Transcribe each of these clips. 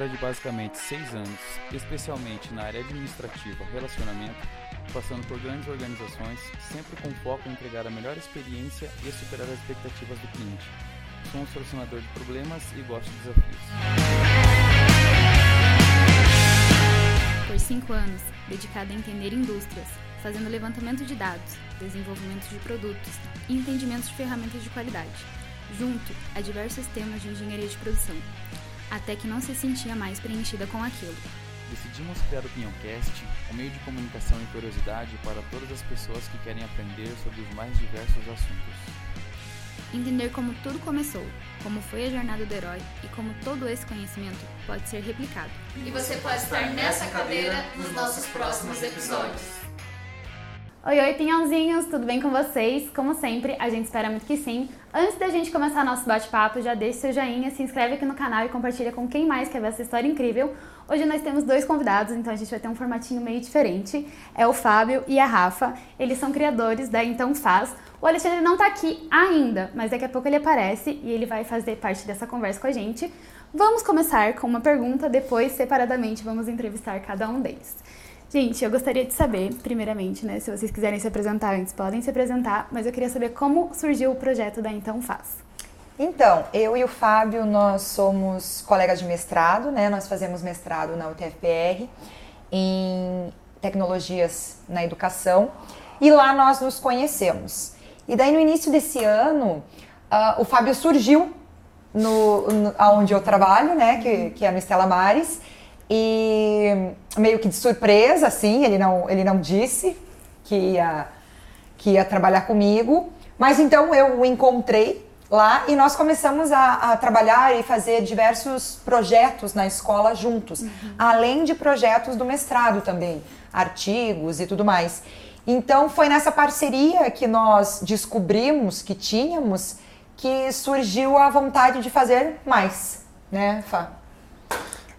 trajetória de basicamente seis anos, especialmente na área administrativa, relacionamento, passando por grandes organizações, sempre com foco em entregar a melhor experiência e superar as expectativas do cliente. Sou um solucionador de problemas e gosto de desafios. Por cinco anos, dedicado a entender indústrias, fazendo levantamento de dados, desenvolvimento de produtos e entendimento de ferramentas de qualidade, junto a diversos temas de engenharia de produção, até que não se sentia mais preenchida com aquilo. Decidimos criar o Pinhãocast, um meio de comunicação e curiosidade para todas as pessoas que querem aprender sobre os mais diversos assuntos. Entender como tudo começou, como foi a jornada do herói e como todo esse conhecimento pode ser replicado. E você pode estar nessa cadeira nos nossos próximos episódios. Oi, oi, pinhãozinhos, tudo bem com vocês? Como sempre, a gente espera muito que sim. Antes da gente começar nosso bate-papo, já deixa seu joinha, se inscreve aqui no canal e compartilha com quem mais quer ver essa história incrível. Hoje nós temos dois convidados, então a gente vai ter um formatinho meio diferente. É o Fábio e a Rafa. Eles são criadores da Então Faz. O Alexandre não tá aqui ainda, mas daqui a pouco ele aparece e ele vai fazer parte dessa conversa com a gente. Vamos começar com uma pergunta, depois, separadamente, vamos entrevistar cada um deles. Gente, eu gostaria de saber, primeiramente, né, se vocês quiserem se apresentar antes, podem se apresentar, mas eu queria saber como surgiu o projeto da Então Faz. Então, eu e o Fábio, nós somos colegas de mestrado, né? Nós fazemos mestrado na UTFPR em tecnologias na educação e lá nós nos conhecemos. E daí no início desse ano, uh, o Fábio surgiu no, no aonde eu trabalho, né? Que, que é no Estela Mares e meio que de surpresa, assim, ele não, ele não disse que ia, que ia trabalhar comigo. Mas então eu o encontrei lá e nós começamos a, a, trabalhar e fazer diversos projetos na escola juntos, uhum. além de projetos do mestrado também, artigos e tudo mais. Então foi nessa parceria que nós descobrimos que tínhamos que surgiu a vontade de fazer mais, né, Fá?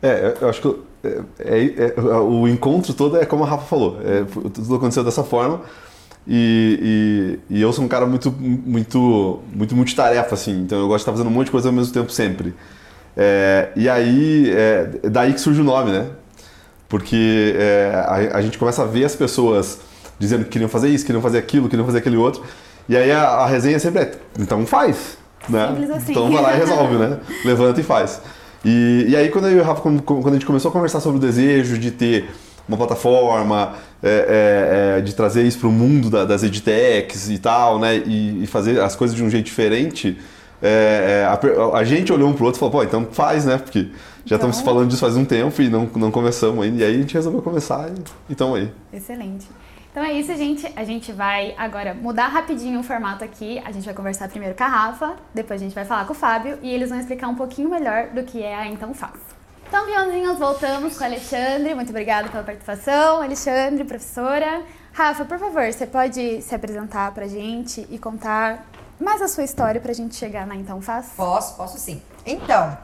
É, eu acho que é, é, é, o encontro todo é como a Rafa falou, é, tudo aconteceu dessa forma. E, e, e, eu sou um cara muito, muito, muito multitarefa, assim, então eu gosto de estar fazendo um monte de coisa ao mesmo tempo sempre. É, e aí, é daí que surge o nome, né? Porque é, a, a, gente começa a ver as pessoas dizendo que queriam fazer isso, queriam fazer aquilo, queriam fazer aquele outro. E aí a, a resenha sempre é, então faz, né? Assim. Então vai lá e resolve, né? Levanta e faz. E, e aí, quando, eu e o Rafa, quando a gente começou a conversar sobre o desejo de ter uma plataforma, é, é, é, de trazer isso para o mundo da, das edtechs e tal, né, e, e, fazer as coisas de um jeito diferente, é, é, a, a, gente olhou um para o outro e falou, pô, então faz, né, porque já então... estamos falando disso faz um tempo e não, não começamos ainda, e aí a gente resolveu começar e então aí. Excelente. Então é isso, gente. A gente vai agora mudar rapidinho o formato aqui. A gente vai conversar primeiro com a Rafa, depois a gente vai falar com o Fábio e eles vão explicar um pouquinho melhor do que é a Então Faz. Então, peãozinhos, voltamos com o Alexandre. Muito obrigada pela participação. Alexandre, professora. Rafa, por favor, você pode se apresentar pra gente e contar mais a sua história pra gente chegar na Então Faz? Posso, posso sim. Então,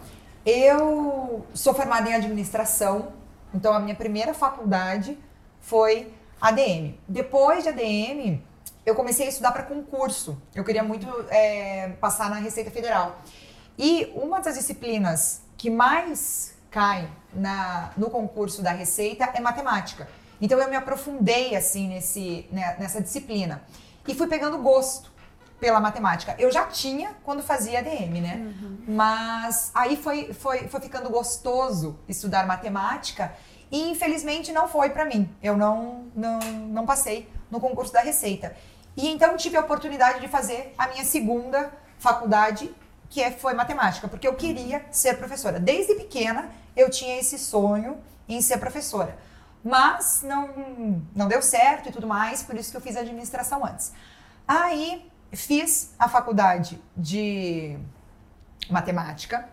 eu sou formada em administração, então a minha primeira faculdade foi ADM. Depois de ADM, eu comecei a estudar para concurso. Eu queria muito é, passar na Receita Federal. E uma das disciplinas que mais cai na, no concurso da Receita é matemática. Então eu me aprofundei assim nesse, né, nessa disciplina e fui pegando gosto pela matemática. Eu já tinha quando fazia ADM, né? Uhum. Mas aí foi, foi, foi ficando gostoso estudar matemática e infelizmente não foi para mim. Eu não, não, não passei no concurso da Receita. E então tive a oportunidade de fazer a minha segunda faculdade, que é, foi matemática, porque eu queria ser professora. Desde pequena eu tinha esse sonho em ser professora. Mas não, não deu certo e tudo mais, por isso que eu fiz administração antes. Aí fiz a faculdade de matemática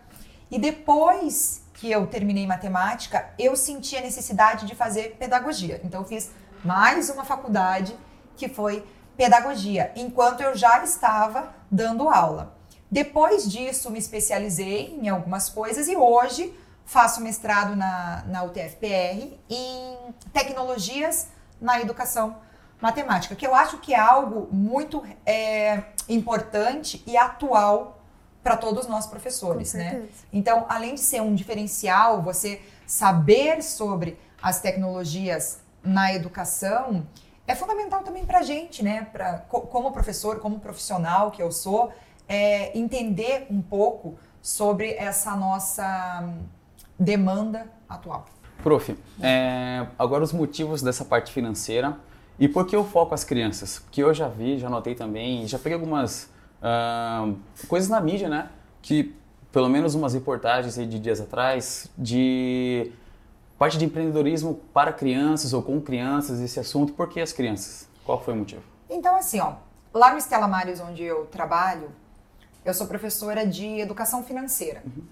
e depois que eu terminei matemática, eu senti a necessidade de fazer pedagogia. Então eu fiz mais uma faculdade que foi pedagogia, enquanto eu já estava dando aula. Depois disso, me especializei em algumas coisas e hoje faço mestrado na, na UTFPR em tecnologias na educação matemática, que eu acho que é algo muito é, importante e atual para todos nós professores, né? Então, além de ser um diferencial, você saber sobre as tecnologias na educação é fundamental também para a gente, né? Pra, como professor, como profissional que eu sou, é, entender um pouco sobre essa nossa demanda atual. Prof, é, agora os motivos dessa parte financeira e por que eu foco as crianças? Que eu já vi, já notei também, já peguei algumas uh, coisas na mídia, né? Que pelo menos umas reportagens de dias atrás de parte de empreendedorismo para crianças ou com crianças, esse assunto. Por que as crianças? Qual foi o motivo? Então, assim, ó, lá no Estela Maris, onde eu trabalho, eu sou professora de educação financeira. Uhum.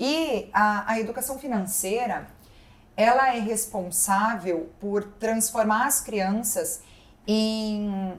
E a, a educação financeira, ela é responsável por transformar as crianças em,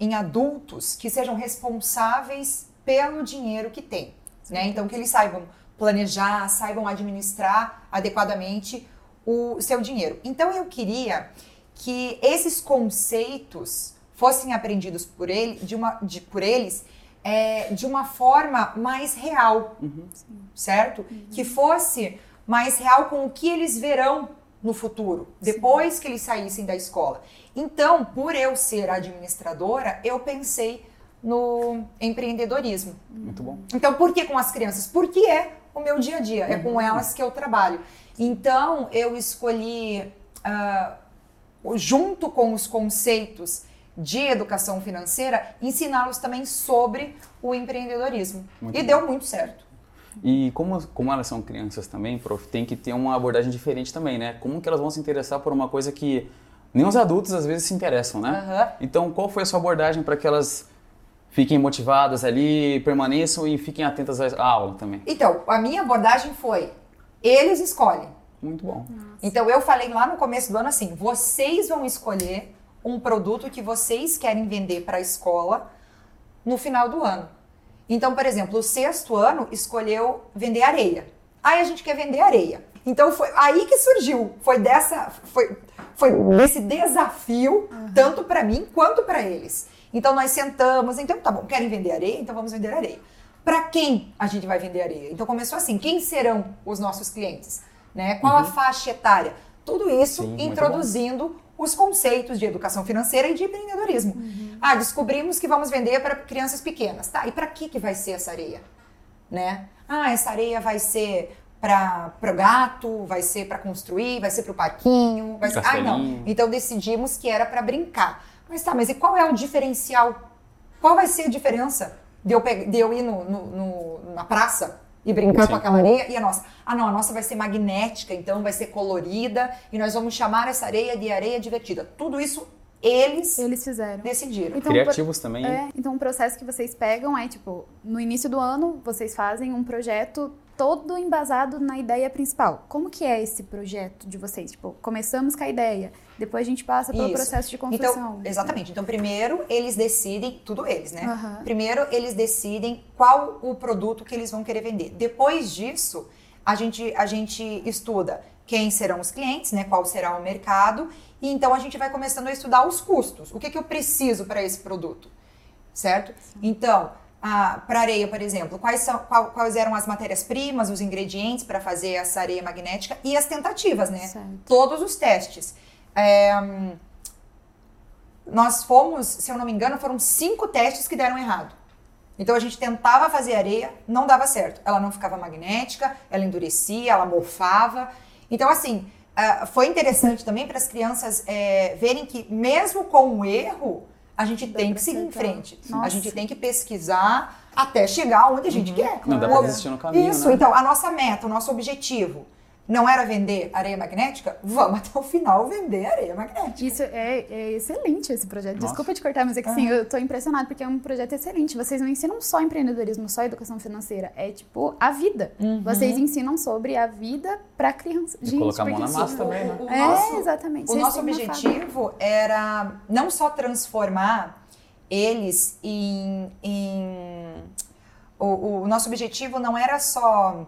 em adultos que sejam responsáveis pelo dinheiro que têm. Né? Então, que eles saibam planejar, saibam administrar adequadamente o seu dinheiro. Então eu queria que esses conceitos fossem aprendidos por ele, de uma, de, por eles é, de uma forma mais real, uhum. certo? Uhum. Que fosse mais real com o que eles verão no futuro, depois Sim. que eles saíssem da escola. Então, por eu ser administradora, eu pensei no empreendedorismo. Muito bom. Então, por que com as crianças? Porque é o meu dia a dia, é com uhum. elas que eu trabalho. Então, eu escolhi, uh, junto com os conceitos de educação financeira, ensiná-los também sobre o empreendedorismo. Muito e bom. deu muito certo. E como, como elas são crianças também, prof, tem que ter uma abordagem diferente também, né? Como que elas vão se interessar por uma coisa que nem os adultos às vezes se interessam, né? Uhum. Então, qual foi a sua abordagem para que elas fiquem motivadas ali, permaneçam e fiquem atentas à aula também? Então, a minha abordagem foi eles escolhem. Muito bom. Nossa. Então eu falei lá no começo do ano assim: vocês vão escolher um produto que vocês querem vender para a escola no final do ano. Então, por exemplo, o sexto ano escolheu vender areia. Aí a gente quer vender areia. Então foi aí que surgiu, foi dessa, foi, foi desse desafio uhum. tanto para mim quanto para eles. Então nós sentamos, então tá bom, querem vender areia, então vamos vender areia para quem a gente vai vender areia. Então começou assim, quem serão os nossos clientes? Né? Qual uhum. a faixa etária? Tudo isso Sim, introduzindo os conceitos de educação financeira e de empreendedorismo. Uhum. Ah, descobrimos que vamos vender para crianças pequenas. Tá, e para que, que vai ser essa areia? Né? Ah, essa areia vai ser para o gato, vai ser para construir, vai ser para o parquinho. Vai ser... Ah, não. Então decidimos que era para brincar. Mas tá, mas e qual é o diferencial? Qual vai ser a diferença de eu, de eu ir no, no, no, na praça e brincar Sim. com aquela areia e a nossa? Ah, não, a nossa vai ser magnética, então vai ser colorida e nós vamos chamar essa areia de areia divertida. Tudo isso eles, eles fizeram. Decidiram. Então, Criativos também. É, então um processo que vocês pegam é tipo, no início do ano, vocês fazem um projeto todo embasado na ideia principal. Como que é esse projeto de vocês? Tipo, começamos com a ideia, depois a gente passa pelo Isso. processo de então, construção. Então, exatamente. Então, primeiro eles decidem, tudo eles, né? Uhum. Primeiro eles decidem qual o produto que eles vão querer vender. Depois disso, a gente, a gente estuda quem serão os clientes, né? Qual será o mercado. E então a gente vai começando a estudar os custos. O que, que eu preciso para esse produto? Certo? Então, para areia, por exemplo, quais, são, qual, quais eram as matérias-primas, os ingredientes para fazer essa areia magnética e as tentativas, né? Certo. Todos os testes. É, nós fomos, se eu não me engano, foram cinco testes que deram errado. Então a gente tentava fazer areia, não dava certo. Ela não ficava magnética, ela endurecia, ela mofava. Então, assim, uh, foi interessante também para as crianças é, verem que, mesmo com o erro, a gente tem que seguir em frente. Nossa. A gente tem que pesquisar até chegar onde a gente uhum. quer. Não dá para desistir no caminho, Isso, né? então, a nossa meta, o nosso objetivo não era vender areia magnética? Vamos até o final vender areia magnética. Isso é, é excelente esse projeto. Nossa. Desculpa te cortar, mas é que sim, eu tô impressionada porque é um projeto excelente. Vocês não ensinam só empreendedorismo, só educação financeira. É tipo a vida. Uhum. Vocês ensinam sobre a vida para criança. E Gente, colocar a mão na massa também, né? é, nosso, exatamente. O Vocês nosso objetivo era não só transformar eles em. em o, o nosso objetivo não era só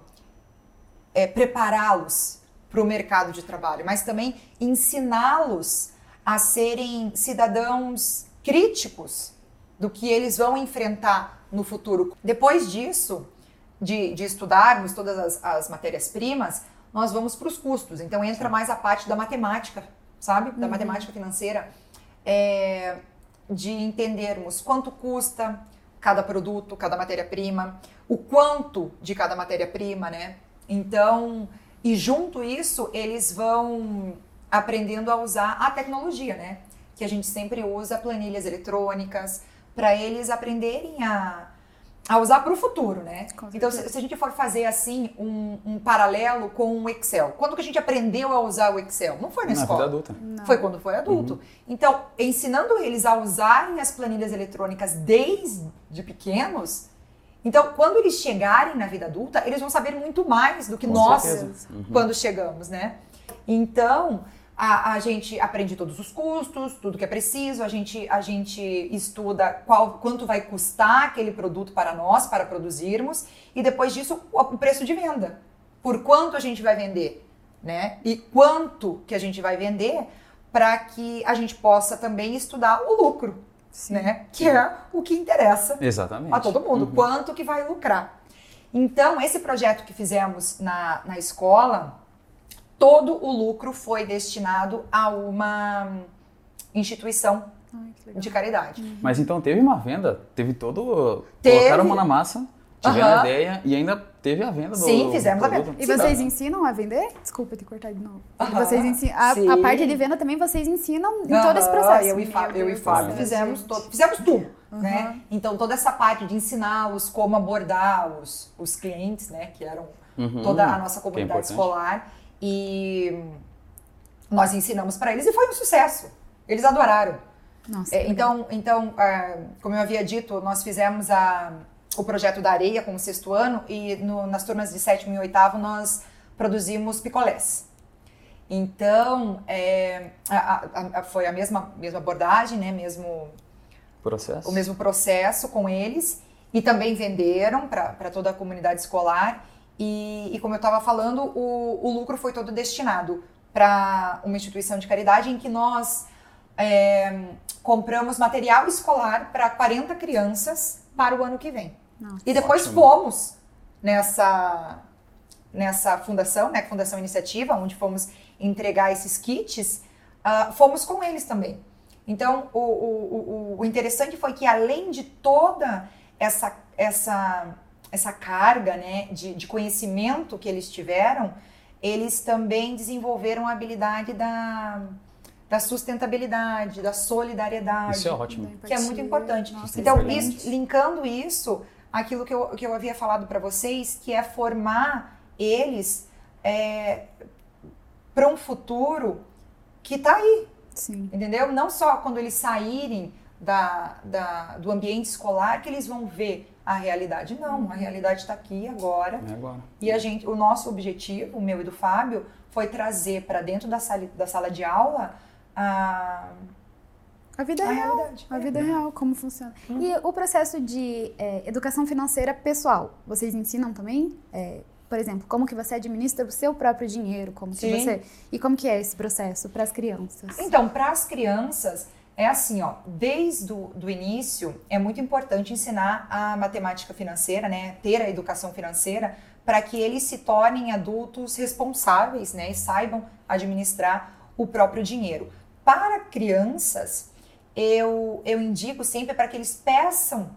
é, prepará-los para o mercado de trabalho, mas também ensiná-los a serem cidadãos críticos do que eles vão enfrentar no futuro. Depois disso, de, de estudarmos todas as, as matérias-primas, nós vamos para os custos. Então entra mais a parte da matemática, sabe? Da matemática financeira. É, de entendermos quanto custa cada produto, cada matéria-prima, o quanto de cada matéria-prima, né? Então, e junto isso, eles vão aprendendo a usar a tecnologia, né? Que a gente sempre usa planilhas eletrônicas para eles aprenderem a a usar para o futuro, né? Então, se, se, a gente for fazer assim um, um, paralelo com o Excel, quando que a gente aprendeu a usar o Excel? Não foi na, na escola. adulta. Não. Foi quando foi adulto. Uhum. Então, ensinando eles a usarem as planilhas eletrônicas desde pequenos, então, quando eles chegarem na vida adulta, eles vão saber muito mais do que com nós uhum. quando chegamos, né? Então, a, a, gente aprende todos os custos, tudo que é preciso, a gente, a gente estuda qual, quanto vai custar aquele produto para nós, para produzirmos, e depois disso o, o preço de venda. Por quanto a gente vai vender, né? E quanto que a gente vai vender para que a gente possa também estudar o lucro, Sim. né? Que é o que interessa Exatamente. a todo mundo, uhum. quanto que vai lucrar. Então, esse projeto que fizemos na, na escola, todo o lucro foi destinado a uma instituição Ai, de caridade. Uhum. Mas então teve uma venda, teve todo. Teve. Colocaram a mão na massa, tiveram uhum. a ideia e ainda teve a venda do Sim, fizemos a venda. E vocês ensinam a vender? Desculpa te cortar de novo. Uhum. Vocês ensinam, a, a, parte de venda também vocês ensinam em todo esse processo. Eu e Fábio, eu e Fábio fizemos, todo, fizemos tudo. Né? Então toda essa parte de ensiná-los como abordar os, os clientes, né? Que eram uhum. toda a nossa é comunidade é escolar e nós ensinamos para eles e foi um sucesso. Eles adoraram. Nossa, é, então, então ah, como eu havia dito, nós fizemos a, o projeto da areia como sexto ano e no, nas turmas de sétimo e oitavo nós produzimos picolés. Então, é, a, a, foi a mesma, mesma abordagem, né? Mesmo processo. O mesmo processo com eles e também venderam para toda a comunidade escolar. E, e como eu estava falando, o, o, lucro foi todo destinado para uma instituição de caridade em que nós é, compramos material escolar para 40 crianças para o ano que vem. Nossa, e depois ótimo. fomos nessa, nessa fundação, né, Fundação Iniciativa, onde fomos entregar esses kits, uh, fomos com eles também. Então, o, o, o, o interessante foi que além de toda essa, essa essa carga né, de, de conhecimento que eles tiveram, eles também desenvolveram a habilidade da, da sustentabilidade, da solidariedade. Isso é ótimo. Que é muito importante. Nossa, então, isso, linkando isso, aquilo que eu, que eu havia falado para vocês, que é formar eles é, para um futuro que está aí. Sim. Entendeu? Não só quando eles saírem da, da, do ambiente escolar que eles vão ver a realidade não, a realidade está aqui agora. É agora. E a gente, o nosso objetivo, o meu e do Fábio, foi trazer para dentro da sala, da sala de aula a a vida a real, realidade. a vida é. real, como funciona. Hum. E o processo de é, educação financeira pessoal, vocês ensinam também? É, por exemplo, como que você administra o seu próprio dinheiro, como que você e como que é esse processo para as crianças? Então, para as crianças é assim, ó, desde o do início é muito importante ensinar a matemática financeira, né, ter a educação financeira para que eles se tornem adultos responsáveis, né, e saibam administrar o próprio dinheiro. Para crianças, eu, eu indico sempre para que eles peçam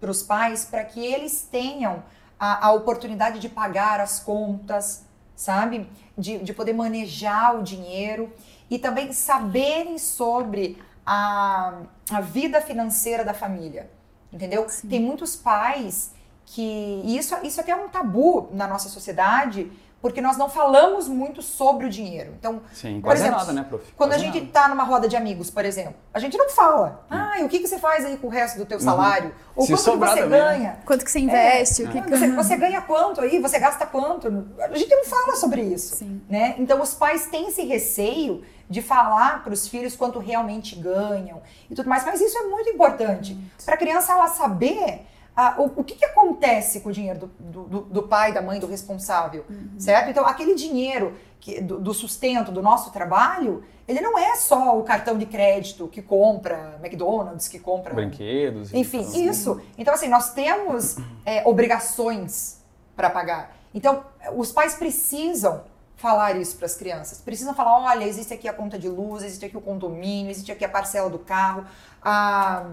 para os pais para que eles tenham a, a oportunidade de pagar as contas, sabe? De, de poder manejar o dinheiro e também saberem sobre a, a vida financeira da família. Entendeu? Sim. Tem muitos pais que. E isso, isso até é um tabu na nossa sociedade, porque nós não falamos muito sobre o dinheiro. Então, Sim, por exemplo, nada, né, prof? Quando quase a gente está numa roda de amigos, por exemplo, a gente não fala. Hum. Ah, o que, que você faz aí com o resto do teu salário? Uhum. Ou Se quanto que você também, né? ganha? Quanto que você investe? É, o que, que... Você, você, ganha quanto aí? Você gasta quanto? A gente não fala sobre isso. Sim. Né? Então, os pais têm esse receio de falar para os filhos quanto realmente ganham e tudo mais. Mas isso é muito importante para a criança ela saber ah, o, o que, que, acontece com o dinheiro do, do, do, pai, da mãe, do responsável, uhum. certo? Então, aquele dinheiro que, do, do, sustento do nosso trabalho, ele não é só o cartão de crédito que compra McDonald's, que compra... Brinquedos. Enfim, isso. Então, assim, nós temos é, obrigações para pagar. Então, os pais precisam falar isso para as crianças. Precisam falar, olha, existe aqui a conta de luz, existe aqui o condomínio, existe aqui a parcela do carro, a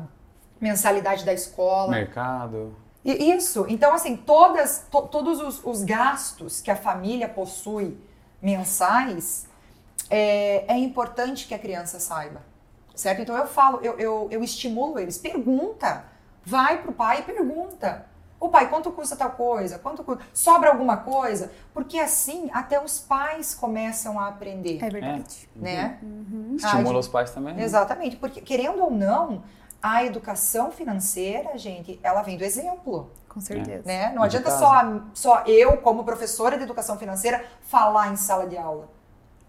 mensalidade da escola. Mercado. E isso. Então, assim, todas, to, todos os, os, gastos que a família possui mensais, é, é, importante que a criança saiba. Certo? Então, eu falo, eu, eu, eu estimulo eles. Pergunta. Vai pro pai e pergunta. O pai, quanto custa tal coisa? Quanto custa? Sobra alguma coisa? Porque assim, até os pais começam a aprender. É verdade. É. Né? Uhum. Estimula os pais também. Exatamente. Porque, querendo ou não, a educação financeira, gente, ela vem do exemplo. Com certeza. Né? Não adianta só, só eu, como professora de educação financeira, falar em sala de aula.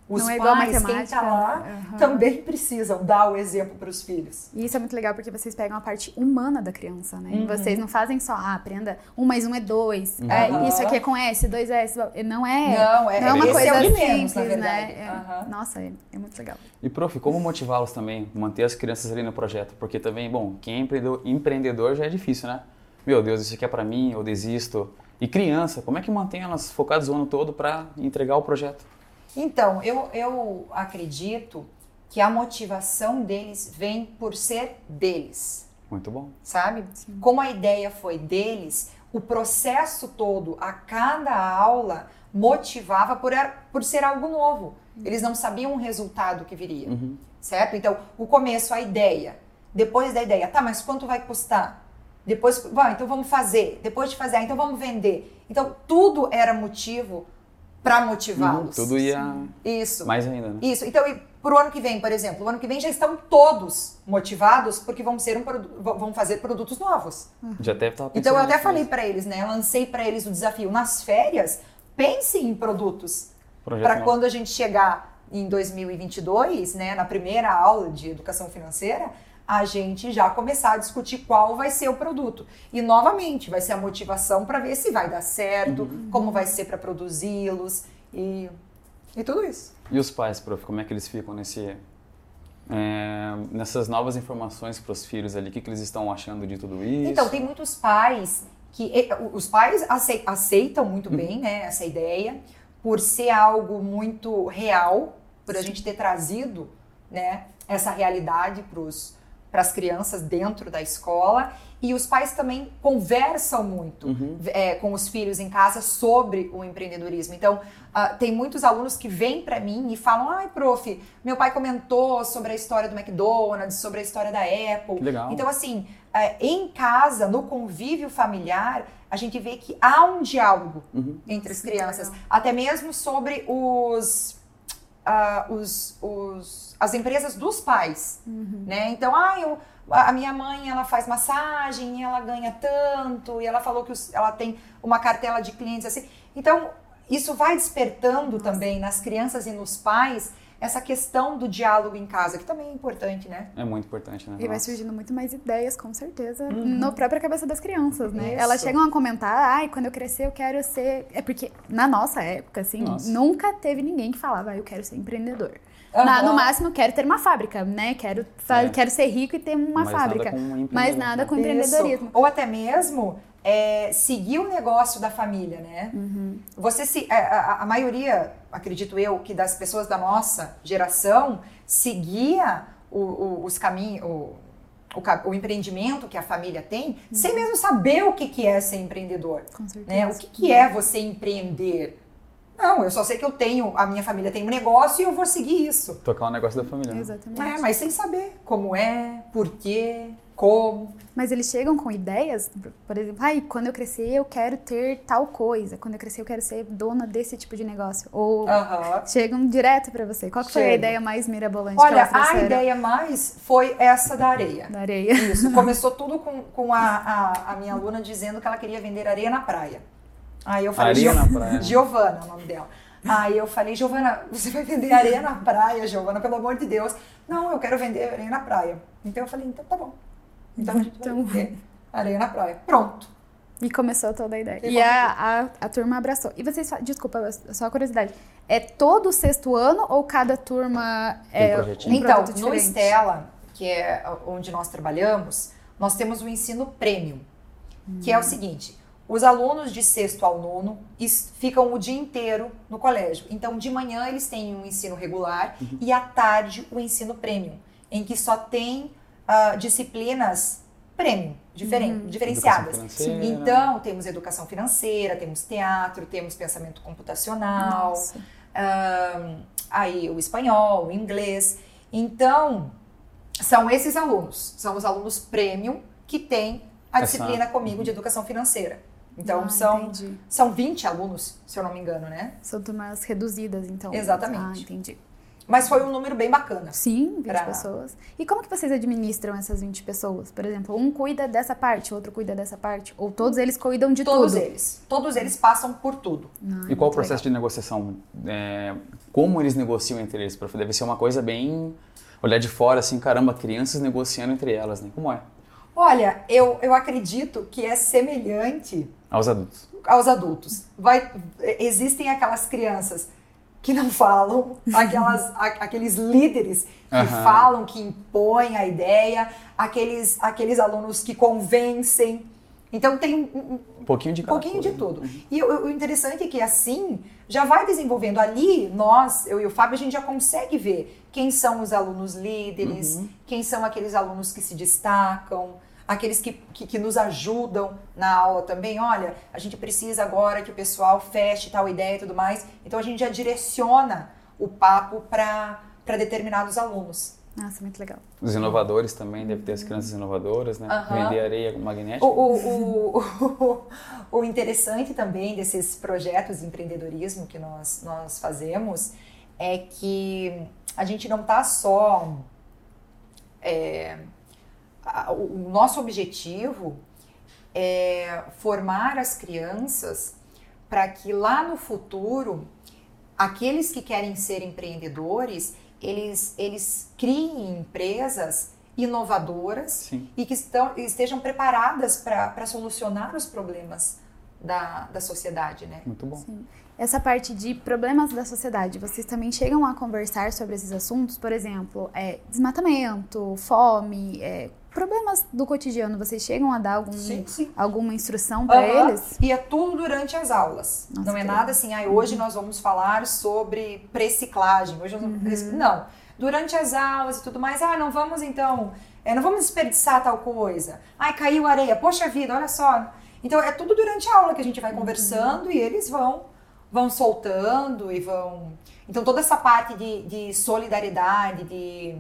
Os não é pais, quem está lá, uhum. também precisam dar o exemplo para os filhos. E isso é muito legal porque vocês pegam a parte humana da criança, né? Uhum. Vocês não fazem só, ah, aprenda um mais um é dois, uhum. é, isso aqui é com S, dois S, não é, não, é, não é uma coisa é simples, menos, né? É, nossa, é, é, muito legal. E prof, como motivá-los também, manter as crianças ali no projeto? Porque também, bom, quem é empreendedor, empreendedor já é difícil, né? Meu Deus, isso aqui é para mim, eu desisto. E criança, como é que mantém elas focadas o ano todo para entregar o projeto? Então, eu, eu acredito que a motivação deles vem por ser deles. Muito bom. Sabe? Sim. Como a ideia foi deles, o processo todo, a cada aula, motivava por, por ser algo novo. Eles não sabiam o resultado que viria. Uhum. Certo? Então, o começo, a ideia. Depois da ideia, tá, mas quanto vai custar? Depois, bom, então vamos fazer. Depois de fazer, ah, então vamos vender. Então, tudo era motivo para motivá-los. Uhum, tudo ia isso. mais ainda. Né? Isso. Então, para o ano que vem, por exemplo, o ano que vem já estão todos motivados porque vão ser um vão fazer produtos novos. Uhum. Já deve estar Então eu até falei para eles, né? Lancei para eles o desafio nas férias, pensem em produtos para quando a gente chegar em 2022, né, na primeira aula de educação financeira, a gente já começar a discutir qual vai ser o produto. E novamente, vai ser a motivação para ver se vai dar certo, uhum. como vai ser para produzi-los e, e tudo isso. E os pais, prof, como é que eles ficam nesse é, nessas novas informações para os filhos ali, o que, que eles estão achando de tudo isso? Então, tem muitos pais que os pais aceitam muito uhum. bem né, essa ideia, por ser algo muito real, por a gente ter trazido né, essa realidade para os para as crianças dentro da escola e os pais também conversam muito uhum. é, com os filhos em casa sobre o empreendedorismo. Então, uh, tem muitos alunos que vêm para mim e falam: ai, prof, meu pai comentou sobre a história do McDonald's, sobre a história da Apple. Legal. Então, assim, uh, em casa, no convívio familiar, a gente vê que há um diálogo uhum. entre as crianças, até mesmo sobre os uh, os, os, as empresas dos pais, uhum. né? Então, ah, eu, a minha mãe ela faz massagem e ela ganha tanto e ela falou que os, ela tem uma cartela de clientes assim. Então, isso vai despertando Nossa. também nas crianças e nos pais essa questão do diálogo em casa, que também é importante, né? É muito importante, né? E vai surgindo muito mais ideias, com certeza, uhum. na própria cabeça das crianças, né? Isso. Elas chegam a comentar, ai, quando eu crescer eu quero ser... É porque na nossa época, assim, nossa. nunca teve ninguém que falava, ah, eu quero ser empreendedor. Uhum. Na, no máximo, quero ter uma fábrica, né? Quero, é. quero ser rico e ter uma Mas fábrica. Nada Mas nada com empreendedorismo. Ou até mesmo é, seguir o negócio da família, né? Uhum. Você se, a, a, a, maioria, acredito eu, que das pessoas da nossa geração seguia o, o, os caminhos, o, o, empreendimento que a família tem, uhum. sem mesmo saber o que, que é ser empreendedor. Com certeza. Né? O que, que é você empreender? Não, eu só sei que eu tenho, a minha família tem um negócio e eu vou seguir isso. Tocar o um negócio da família. Né? Exatamente. É, mas sem saber como é, por quê, como. Mas eles chegam com ideias, por exemplo, ai, quando eu crescer eu quero ter tal coisa, quando eu crescer eu quero ser dona desse tipo de negócio. Ou uh -huh. chegam direto para você. Qual foi a ideia mais mirabolante Olha, a ideia mais foi essa da areia. Da areia. Isso, começou tudo com, com a, a, a minha aluna dizendo que ela queria vender areia na praia. Aí eu falei, areia na praia. Giovana, o nome dela. Aí eu falei, Giovana, você vai vender areia na praia, Giovana, pelo amor de Deus. Não, eu quero vender areia na praia. Então eu falei, então tá bom. Então a gente vai então... areia na praia. Pronto. E começou toda a ideia. E, e a, a, a, turma abraçou. E vocês, desculpa, só curiosidade. É todo o sexto ano ou cada turma é um Então, no Estela, que é onde nós trabalhamos, nós temos o ensino premium, hum. que é o seguinte: Os alunos de sexto ao nono ficam o dia inteiro no colégio. Então, de manhã eles têm um ensino regular uhum. e à tarde o ensino premium, em que só tem uh, disciplinas premium, diferente, uhum. diferenciadas. Então, temos educação financeira, temos teatro, temos pensamento computacional, uh, aí o espanhol, o inglês. Então, são esses alunos, são os alunos premium que têm a Essa... disciplina comigo de educação financeira. Então, ah, são, são 20 alunos, se eu não me engano, né? São turmas reduzidas, então. Exatamente. Ah, entendi. Mas foi um número bem bacana. Sim, 20 pra... pessoas. E como que vocês administram essas 20 pessoas? Por exemplo, um cuida dessa parte, outro cuida dessa parte? Ou todos eles cuidam de todos tudo? Todos eles. Todos eles passam por tudo. Ah, e qual o processo legal. de negociação? É, como eles negociam entre eles? Deve ser uma coisa bem... Olhar de fora, assim, caramba, crianças negociando entre elas, né? Como é? Olha, eu, eu acredito que é semelhante aos adultos. Aos adultos. Vai, existem aquelas crianças que não falam, aquelas, a, aqueles líderes que uhum. falam, que impõem a ideia, aqueles, aqueles alunos que convencem. Então tem um, um pouquinho de, um pouquinho de tudo. E o, o, interessante é que assim já vai desenvolvendo ali, nós, eu e o Fábio, a gente já consegue ver quem são os alunos líderes, uhum. quem são aqueles alunos que se destacam, aqueles que, que, que, nos ajudam na aula também. Olha, a gente precisa agora que o pessoal feche tal ideia e tudo mais. Então a gente já direciona o papo para determinados alunos. Nossa, muito legal. Os inovadores também, deve ter as crianças inovadoras, né? Uhum. Vender areia magnética. O, o, o, o, interessante também desses projetos de empreendedorismo que nós, nós fazemos é que a gente não está só é, o nosso objetivo é formar as crianças para que lá no futuro aqueles que querem ser empreendedores eles, eles criem empresas inovadoras Sim. e que estão, estejam preparadas para solucionar os problemas da, da sociedade, né? Muito bom. Sim. Essa parte de problemas da sociedade, vocês também chegam a conversar sobre esses assuntos? Por exemplo, é, desmatamento, fome, é, problemas do cotidiano, vocês chegam a dar algum, sim, sim. alguma instrução para uhum. eles? E é tudo durante as aulas. Nossa, não é nada assim, ah, hoje uhum. nós vamos falar sobre preciclagem. Hoje uhum. Não. Durante as aulas e tudo mais, ah, não vamos então, é, não vamos desperdiçar tal coisa. Ai, caiu areia, poxa vida, olha só. Então é tudo durante a aula que a gente vai uhum. conversando e eles vão vão soltando e vão. Então toda essa parte de, de solidariedade, de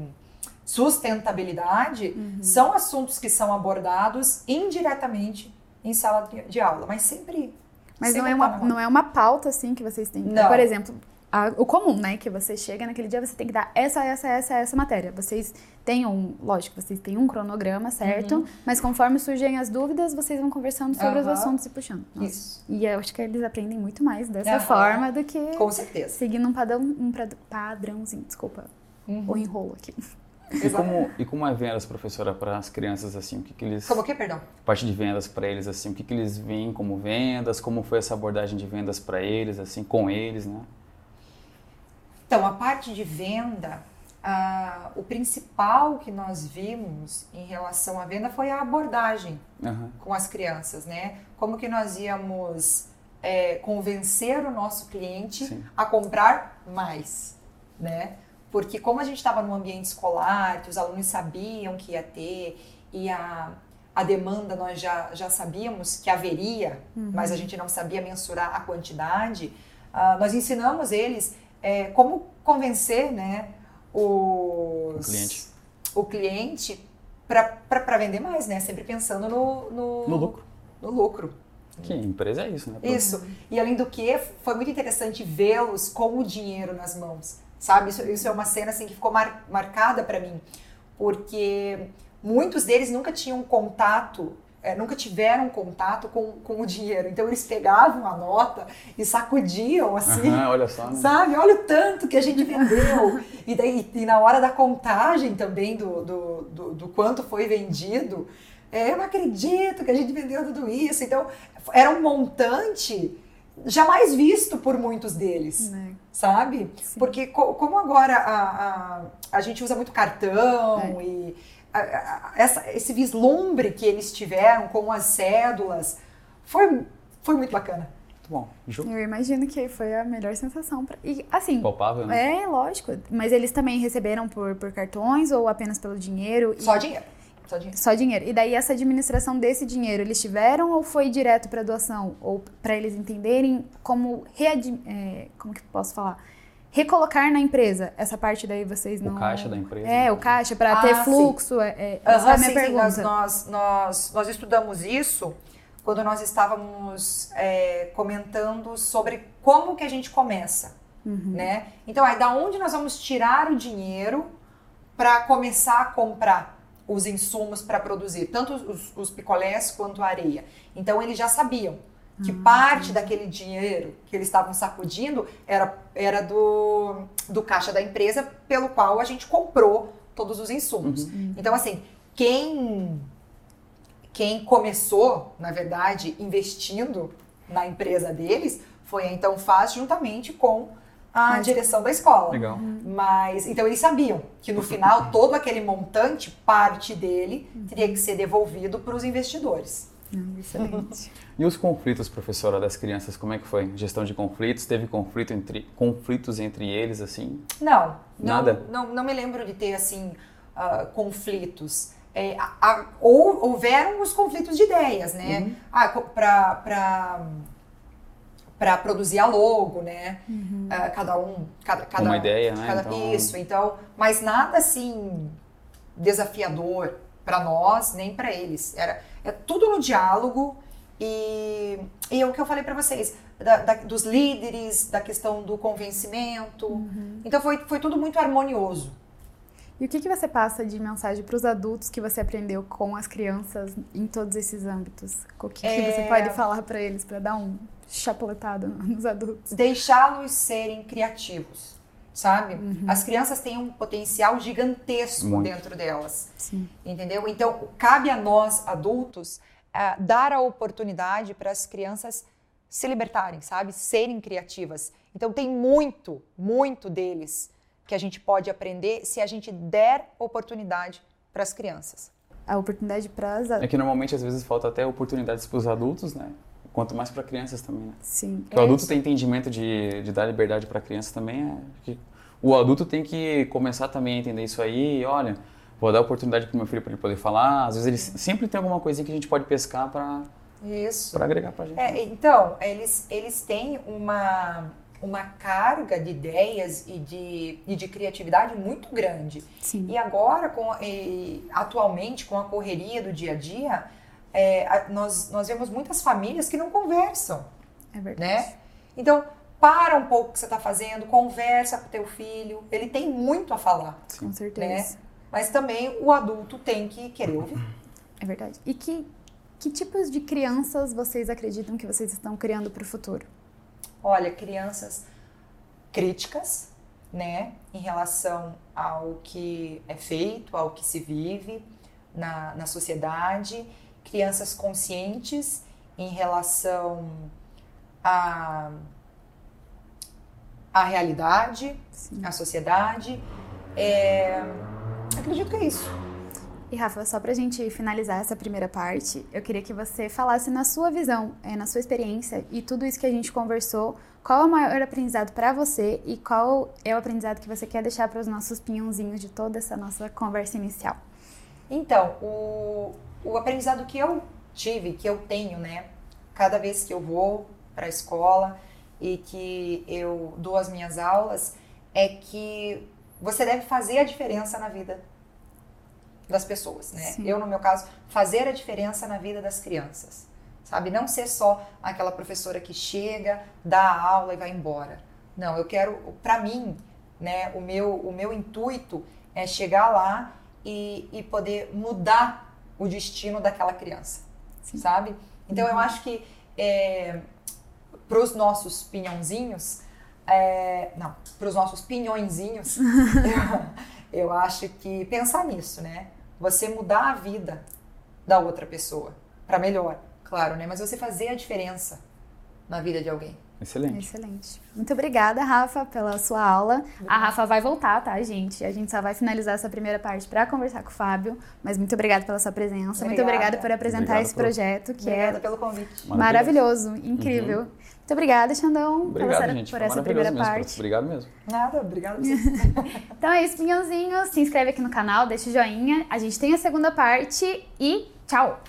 sustentabilidade, uhum. são assuntos que são abordados indiretamente em sala de, de aula, mas sempre. Mas sempre não, é uma, não é uma pauta assim que vocês têm. Não. Por exemplo, a, o comum, né? Que você chega naquele dia, você tem que dar essa, essa, essa, essa matéria. Vocês têm um, lógico, vocês têm um cronograma, certo? Uhum. Mas conforme surgem as dúvidas, vocês vão conversando sobre uhum. os assuntos e puxando. Nossa. Isso. E eu acho que eles aprendem muito mais dessa uhum. forma do que Com certeza. seguindo um padrão, um padrãozinho, desculpa, uhum. o enrolo aqui. E como, e como é vendas, professora, para as crianças, assim, o que, que eles... Como que, perdão? Parte de vendas para eles, assim, o que, que eles veem como vendas, como foi essa abordagem de vendas para eles, assim, com eles, né? Então, a parte de venda, o principal que nós vimos em relação à venda foi a abordagem uhum. com as crianças, né? Como que nós íamos é, convencer o nosso cliente Sim. a comprar mais, né? Porque como a gente estava num ambiente escolar, que os alunos sabiam que ia ter e a, a demanda nós já, já sabíamos que haveria, uhum. mas a gente não sabia mensurar a quantidade, uh, nós ensinamos eles é, como convencer né, os, o cliente, o cliente para vender mais, né? Sempre pensando no, no, no lucro. No lucro. Que empresa é isso, né? Isso. E além do que, foi muito interessante vê-los com o dinheiro nas mãos, sabe? Isso, isso é uma cena assim que ficou mar, marcada para mim, porque muitos deles nunca tinham contato é, nunca tiveram contato com, com o dinheiro. Então eles pegavam a nota e sacudiam assim. Uhum, olha só. Né? Sabe? Olha o tanto que a gente vendeu. e, daí, e na hora da contagem também do, do, do, do quanto foi vendido, é, eu não acredito que a gente vendeu tudo isso. Então era um montante jamais visto por muitos deles, é. Sabe? Sim. Porque co como agora a, a, a, gente usa muito cartão é. e essa, esse vislumbre que eles tiveram com as cédulas foi muito bacana. Muito bom. Ju? Eu imagino que foi a melhor sensação. Pra... E, assim, Palpável, né? é lógico. Mas eles também receberam por, por cartões ou apenas pelo dinheiro? E- Só dinheiro. Só dinheiro. Só dinheiro. E daí essa administração desse dinheiro, eles tiveram ou foi direto para doação? Ou para eles entenderem como readi- é, como que eu posso falar? Recolocar na empresa. Essa parte daí vocês não. O caixa da empresa. É, o caixa para Ah, ter sim. fluxo. É, é, essa é a minha sim, sim, nós, pergunta. nós, nós, nós estudamos isso quando nós estávamos é, comentando sobre como que a gente começa, né? Então, aí, da onde nós vamos tirar o dinheiro para começar a comprar os insumos para produzir, tanto os, os picolés quanto a areia. Então, eles já sabiam que parte daquele dinheiro que eles estavam sacudindo era, era do, do caixa da empresa pelo qual a gente comprou todos os insumos. Então, assim, quem, quem começou, na verdade, investindo na empresa deles foi a Então Faz juntamente com a Mas- direção da escola. Legal. Mas, então eles sabiam que no final todo aquele montante, parte dele, teria que ser devolvido para os investidores. Hum, Excelente. E os conflitos, professora, das crianças, como é que foi? Gestão de conflitos? Teve conflito entre, conflitos entre eles, assim? Não, não, Nada? Não, não me lembro de ter assim ah, conflitos. É, a- a- ou houveram os conflitos de ideias, né? Uhum. Ah, para para produzir a logo, né? Ah, cada um, cada, cada Uma ideia, né? cada- Então- Isso, então, mas nada assim desafiador para nós nem para eles. Era é tudo no diálogo e, e é o que eu falei para vocês da- da- dos líderes, da questão do convencimento. Então foi, foi tudo muito harmonioso. E o que, que você passa de mensagem para os adultos que você aprendeu com as crianças em todos esses âmbitos? O que, que É. você pode falar para eles para dar um chapuletado nos adultos? Deixá-los serem criativos, sabe? As crianças têm um potencial gigantesco Muito. dentro delas. Sim. Entendeu? Então, cabe a nós, adultos, ah, dar a oportunidade para as crianças se libertarem, sabe? Serem criativas. Então, tem muito, muito deles que a gente pode aprender se a gente der oportunidade para as crianças. A oportunidade para as É que normalmente às vezes falta até oportunidades para os adultos, né? Quanto mais para crianças também, né? Sim. Porque o adulto tem entendimento de, de dar liberdade para a criança também. É que o adulto tem que começar também a entender isso aí. Olha, vou dar oportunidade para meu filho para ele poder falar. Às vezes ele sempre tem alguma coisinha que a gente pode pescar para Isso. agregar para gente. É, então, eles, eles têm uma, uma carga de ideias e de, e de criatividade muito grande. Sim. E agora, com, e, atualmente, com a correria do dia a dia, é, nós, nós vemos muitas famílias que não conversam, É verdade. né? Então, para um pouco o que você está fazendo, conversa com o teu filho, ele tem muito a falar, Com certeza. mas também o adulto tem que querer ouvir. É verdade. E que, que tipos de crianças vocês acreditam que vocês estão criando para o futuro? Olha, crianças críticas, né, em relação ao que é feito, ao que se vive na, na sociedade, crianças conscientes em relação à, à realidade, Sim. à sociedade. É, acredito que é isso. E Rafa, só pra gente finalizar essa primeira parte, eu queria que você falasse na sua visão, eh, na sua experiência e tudo isso que a gente conversou, qual é o maior aprendizado pra você e qual é o aprendizado que você quer deixar para os nossos pinhãozinhos de toda essa nossa conversa inicial? Então, o, o aprendizado que eu tive, que eu tenho, né, cada vez que eu vou para a escola e que eu dou as minhas aulas, é que você deve fazer a diferença na vida das pessoas, né? Sim. Eu, no meu caso, fazer a diferença na vida das crianças, sabe? Não ser só aquela professora que chega, dá a aula e vai embora. Não, eu quero, para mim, né, o meu, o meu intuito é chegar lá e, e poder mudar o destino daquela criança, Sim. sabe? Então eu acho que para os nossos pinhãozinhos, é, não, para os nossos pinhõezinhos, eu, eu acho que pensar nisso, né? Você mudar a vida da outra pessoa para melhor, claro, né? Mas você fazer a diferença na vida de alguém. Excelente. Excelente. Muito obrigada, Rafa, pela sua aula. A Rafa vai voltar, tá, gente? A gente só vai finalizar essa primeira parte para conversar com o Fábio, mas muito obrigada pela sua presença. Muito Obrigada. obrigada por apresentar Obrigado esse por- projeto, que Obrigada é pelo convite. maravilhoso, incrível. Muito obrigada, Xandão, por Obrigado, essa, gente. por essa primeira mesmo. parte. Obrigado mesmo. Nada, você. Então é isso, pinhãozinhos. Se inscreve aqui no canal, deixa o joinha. A gente tem a segunda parte e tchau!